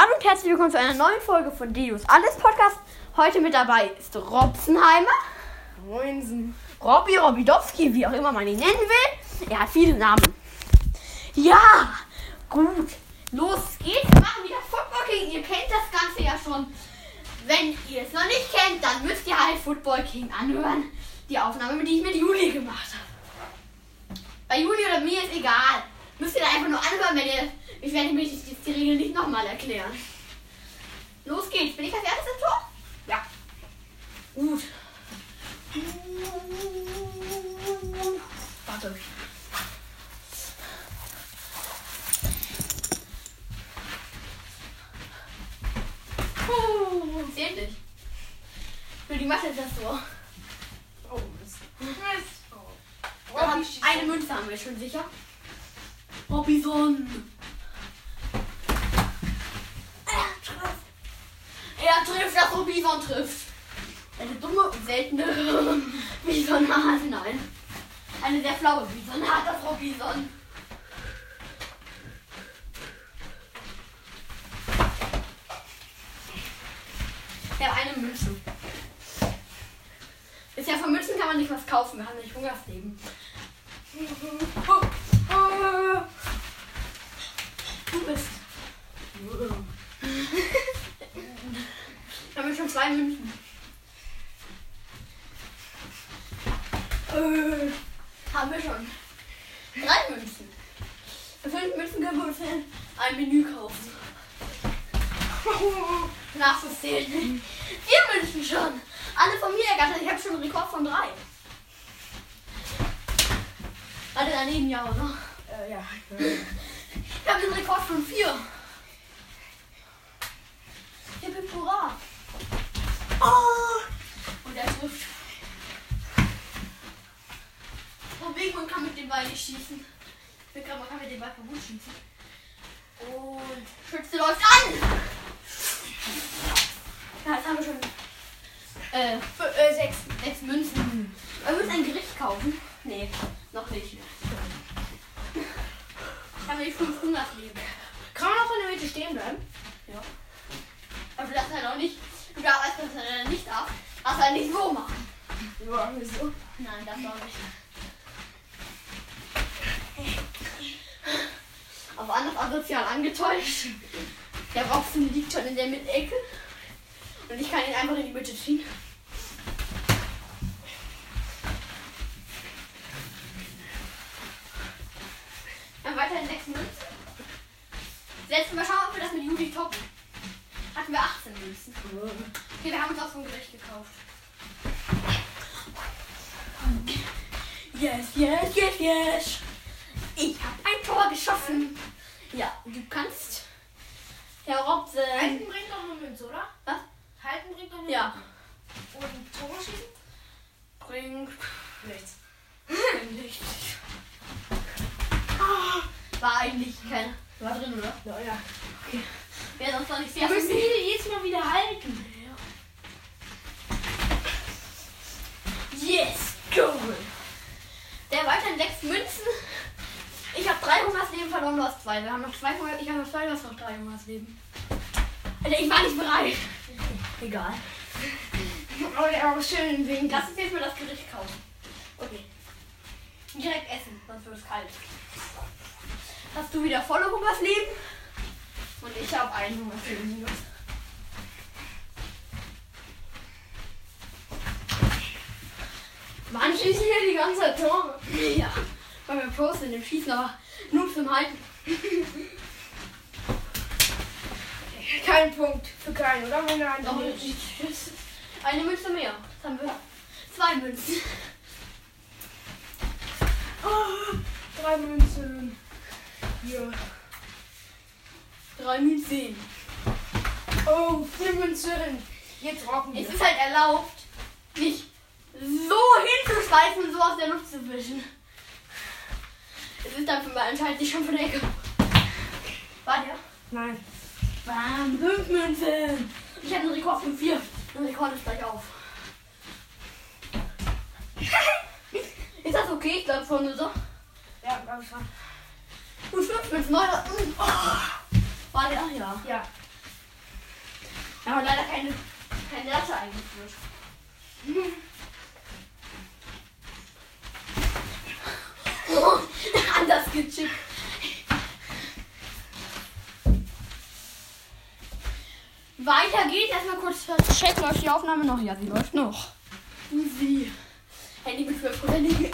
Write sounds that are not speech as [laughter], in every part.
Hallo und herzlich willkommen zu einer neuen Folge von Dios Alles Podcast. Heute mit dabei ist Robsenheimer, Moinsen. Robby Robidowski, wie auch immer man ihn nennen will. Er hat viele Namen. Ja, gut. Los geht's. Wir machen wieder Football King. Ihr kennt das Ganze ja schon. Wenn ihr es noch nicht kennt, dann müsst ihr halt Football King anhören. Die Aufnahme, die ich mit Juli gemacht habe. Bei Juli oder mir ist egal. Müsst ihr da einfach nur anhören, wenn ihr. Ich werde mir die, die Regeln nicht nochmal erklären. Los geht's. Bin ich als erstes im Tor? Ja. Gut. Warte. Puh, zählt nicht. Für die Masse ist das so. Oh, Mist. Mist. Oh. Schießt eine Münze haben wir schon sicher. Robinson. Er trifft. Er trifft, dass Robinson trifft. Eine dumme und seltene [laughs] Bisonart. Nein. Eine sehr flaue Bisonart, das Robinson. Ja, eine Münze. Ist ja von Münzen kann man nicht was kaufen. Wir haben nicht Hungersleben. Du bist. [laughs] Wir haben schon zwei Münzen. Äh, haben wir schon. Drei Münzen. Fünf Münzen können wir uns ein Menü kaufen. [laughs] Nachzuzählen. Vier Münzen schon. Alle von mir ergattert. Ich habe schon einen Rekord von drei. Alle daneben, ja, oder? Äh, ja. [laughs] Ich habe den Rekord von vier. Hip hip hurra. Oh. Und er trifft. Wegen, man kann mit dem Ball nicht schießen. Ich glaube, man kann mit dem Ball verboten schießen. Und Schütze läuft an. Ja, jetzt haben wir schon äh, fü- äh, sechs, sechs Münzen. Wir müssen ein Gericht kaufen. Nee, noch nicht. Ich habe die fünf Hungersleben. Kann man auch in der Mitte stehen bleiben? Ja. Aber du darfst halt auch nicht, du darfst, was er nicht darf, darfst halt nicht so machen. Ja, wieso? Nein, das auch nicht. Auf anders asozial angetäuscht. Der Robson liegt schon in der Mittelecke. Und ich kann ihn einfach in die Mitte ziehen. Dann weiter in sechs Münzen. Letztes Mal schauen, ob wir das mit Juli toppen. Hatten wir 18 Münzen. Okay, wir haben uns auch so ein Gericht gekauft. Yes, yes, yes, yes. Ich habe ein Tor geschossen. Ja, du kannst. Herr Robson. Halten bringt doch eine Münze, oder? Was? Halten bringt doch eine Ja. Münze. Und Tore schießen? Bringt Nichts. nichts. Ah, War eigentlich kein. War drin, oder? Ja, ja. Wäre sonst noch nicht Wir müssen die jedes Mal wieder halten. Yes, Goal. Der weiter in sechs Münzen. Ich habe drei Hungersleben verloren, du hast zwei. Wir haben noch zwei Hunger. Ich habe noch zwei, du hast noch drei Hungersleben. Alter, ich war nicht bereit. Egal. Auch schön wegen Lass uns jetzt mal das Gericht kaufen. Okay. Direkt essen, sonst wird es kalt. Hast du wieder volle Hungersleben? Und ich habe ein Hungersleben minus. Mann, schießen hier die ganze Zeit Tore. Ja. Weil wir Pros sind im Schießen, aber nur zum Halten. Kein Punkt für keinen, oder? Er nicht. nicht. Eine Münze mehr. Jetzt haben wir zwei Münzen. Ah, drei Münzen. Hier. Drei Münzen. Oh, vier Münzen. Jetzt rocken wir. Es ist halt erlaubt, nicht so hinzuschleifen und so aus der Luft zu wischen. Es ist dann für mal anscheinend nicht schon von der Ecke. War der? Nein. Bam, fünf Münzen. Ich habe einen Rekord von vier. Der Rekord ist gleich auf. [laughs] ist das okay? Ich glaube schon so. Ja, glaube schon. Und fünf Münzen. Neun. Oh. War der? Ja. Ja. Aber leider keine, keine Latte eingeführt. Oh, [laughs] anders gechippt. Weiter geht's. Erstmal kurz checken, läuft die Aufnahme noch? Ja, sie läuft noch. Easy. Handy mit 12% liegen.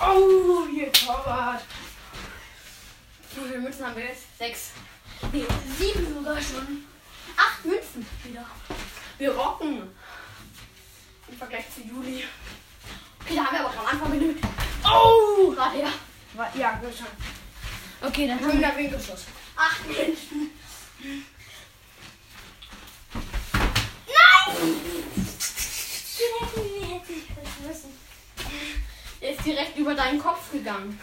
Oh, hier Torwart. Wie viele Münzen haben wir jetzt? Sechs. Nee, sieben sogar schon. Acht Münzen wieder. Wir rocken. Im Vergleich zu Juli. Okay, da haben wir aber am Anfang genügt. Oh! Gerade her. Wa- Ja, gut schon. Okay, dann haben wir Schöner Winkelschuss. acht Münzen. Nein! Der ist direkt über deinen Kopf gegangen.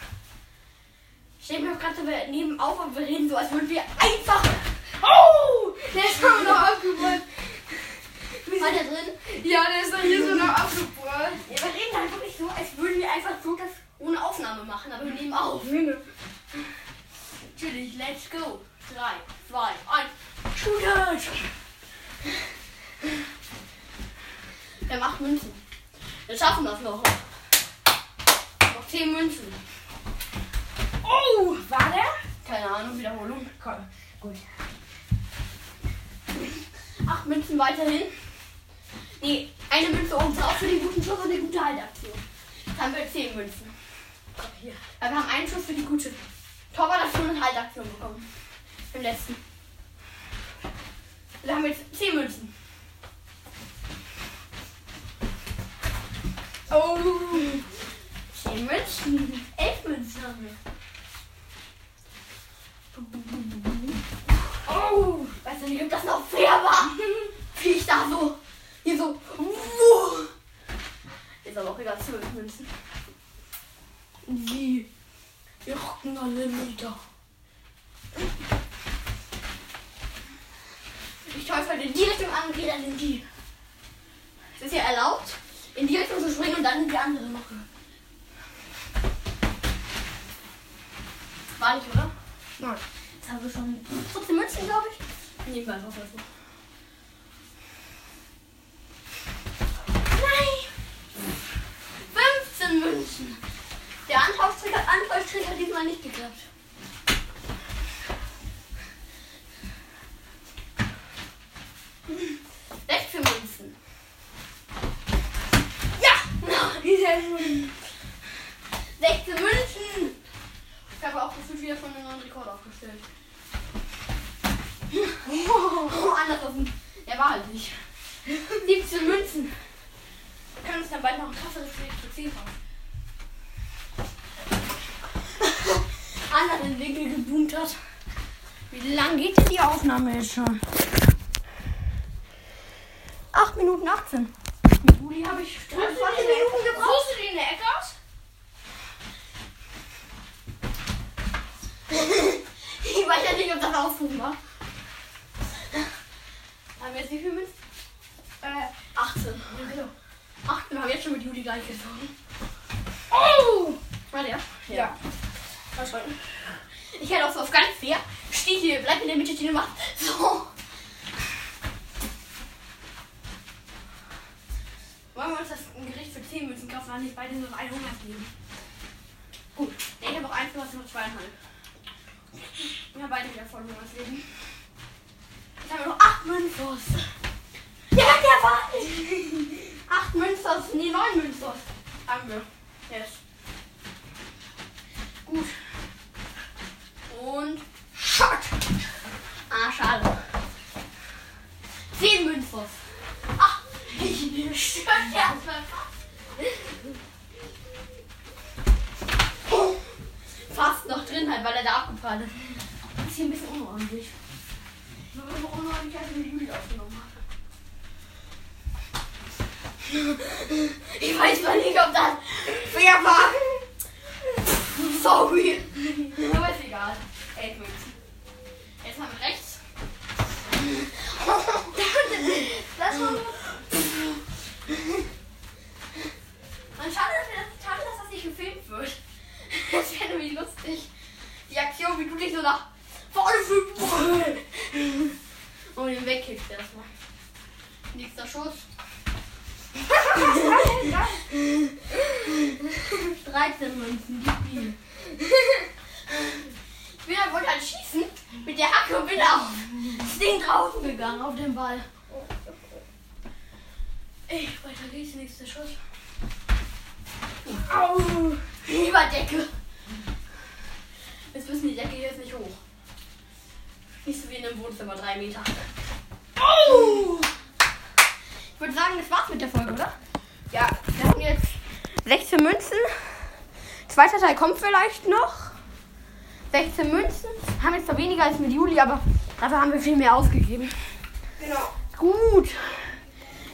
Ich stell mir gerade neben auf und wir reden so, als würden wir einfach. Oh! Der ist doch noch abgeprallt. War der drin? Ja, der ist doch hier so noch abgeprallt. Ja, wir reden halt wirklich so, als würden wir einfach so das ohne Aufnahme machen, aber wir nehmen auf. Natürlich, let's go. 3, 2, 1. Shoot it! Wir haben 8 Münzen. Wir schaffen das noch. Noch 10 Münzen. Oh! War der? Keine Ahnung, Wiederholung. Komm. Gut. 8 Münzen weiterhin. Nee, eine Münze oben drauf für den guten Schuss und eine gute Haltaktion. Jetzt haben wir 10 Münzen. Komm, hier. Aber wir haben einen Schuss für die gute Torwartaktion und Haltaktion bekommen. Im letzten. Wir haben jetzt 10 Münzen. Oh! 10 Münzen. 11 Münzen haben wir. Oh! Weiß ja nicht, ob das noch fair war. Wie ich da so. Hier so. Wuh. Ist aber auch egal, 12 Münzen. Wie? Wir rocken alle Meter. Ich teufel in die Richtung an gehe dann in die. Es ist ja erlaubt, in die Richtung zu springen und dann in die andere noch. War nicht, oder? Nein. Jetzt haben wir schon 14 Münzen, glaube ich. Einfach mal so. Nein! 15 Münzen. Der Ankaufstrick hat diesmal nicht geklappt. Sechzehn Münzen. Ja! Dieser schon. 16 Münzen! Ich habe auch gefühlt wieder schon einen neuen Rekord aufgestellt. Oh, anders offen. Der war halt nicht. 17 Münzen. Wir können uns dann bald noch ein krasseres Projekt zu 10 fahren. [laughs] Anders den Winkel geboomt hat. Wie lang geht denn die Aufnahme jetzt schon? 8 Minuten 18. Mit Juli habe ich 20 Minuten gebraucht. Suchst du die in der Ecke aus? Ich weiß ja nicht, ob das Ausdruck war. Haben wir jetzt wie viel mit? Äh, 18. Ja, genau. 18 wir haben jetzt schon mit Juli gleich gezogen. Oh! War der? Ja. Mal schauen. Ich hätte auch so auf ganz fair. Steh hier, bleib in der Mitte stehen und mach so. Wollen wir uns das ein Gericht für 10 Münzen kaufen, weil nicht beide nur 100 geben? Gut. Ich habe auch eins, du hast noch zweieinhalb. Wir haben beide wieder voll Hungers Leben. Jetzt haben wir noch 8 Münzos. Ja, der war 8 Münzos, nee, 9 Münzos. Haben wir. Yes. Gut. Und Shot. Ah, schade. 10 Münzos. Ach, ich stört erstmal drin halt, weil er da abgefahren ist. Das ist hier ein bisschen unordentlich. Nur unordentlich, als ich mit Juli aufgenommen habe. Ich weiß mal nicht, ob das fair war. Sorry. Aber ist egal. Münzen. Jetzt haben wir rechts. Das war Man schade, dass, wir- schade, dass das nicht gefilmt wird. Das wäre nämlich lustig. Die Aktion, wie du dich so nach vorne schubst und ihn wegkickst erstmal. Nächster Schuss. 13 Münzen, mir. Ich bin, wollte halt schießen mit der Hacke und bin auf das Ding draußen gegangen auf den Ball. Ey, weiter geht's, nächster Schuss. Au! Lieber Decke. Jetzt müssen die Decke jetzt nicht hoch. Nicht so wie in einem Wohnzimmer, drei Meter. Oh! Ich würde sagen, das war's mit der Folge, oder? Ja, wir haben jetzt 16 Münzen. Zweiter Teil kommt vielleicht noch. 16 Münzen. Haben jetzt zwar weniger als mit Juli, aber dafür haben wir viel mehr ausgegeben. Genau. Gut.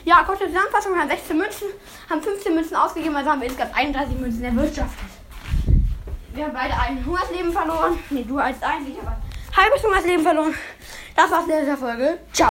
Ja, kurze Zusammenfassung. Wir haben 16 Münzen, haben 15 Münzen ausgegeben, also haben wir insgesamt 31 Münzen erwirtschaftet. Wir haben beide ein Hungersleben verloren. Nee, du als ein, ich aber ein halbes Hungersleben verloren. Das war's in dieser Folge. Ciao.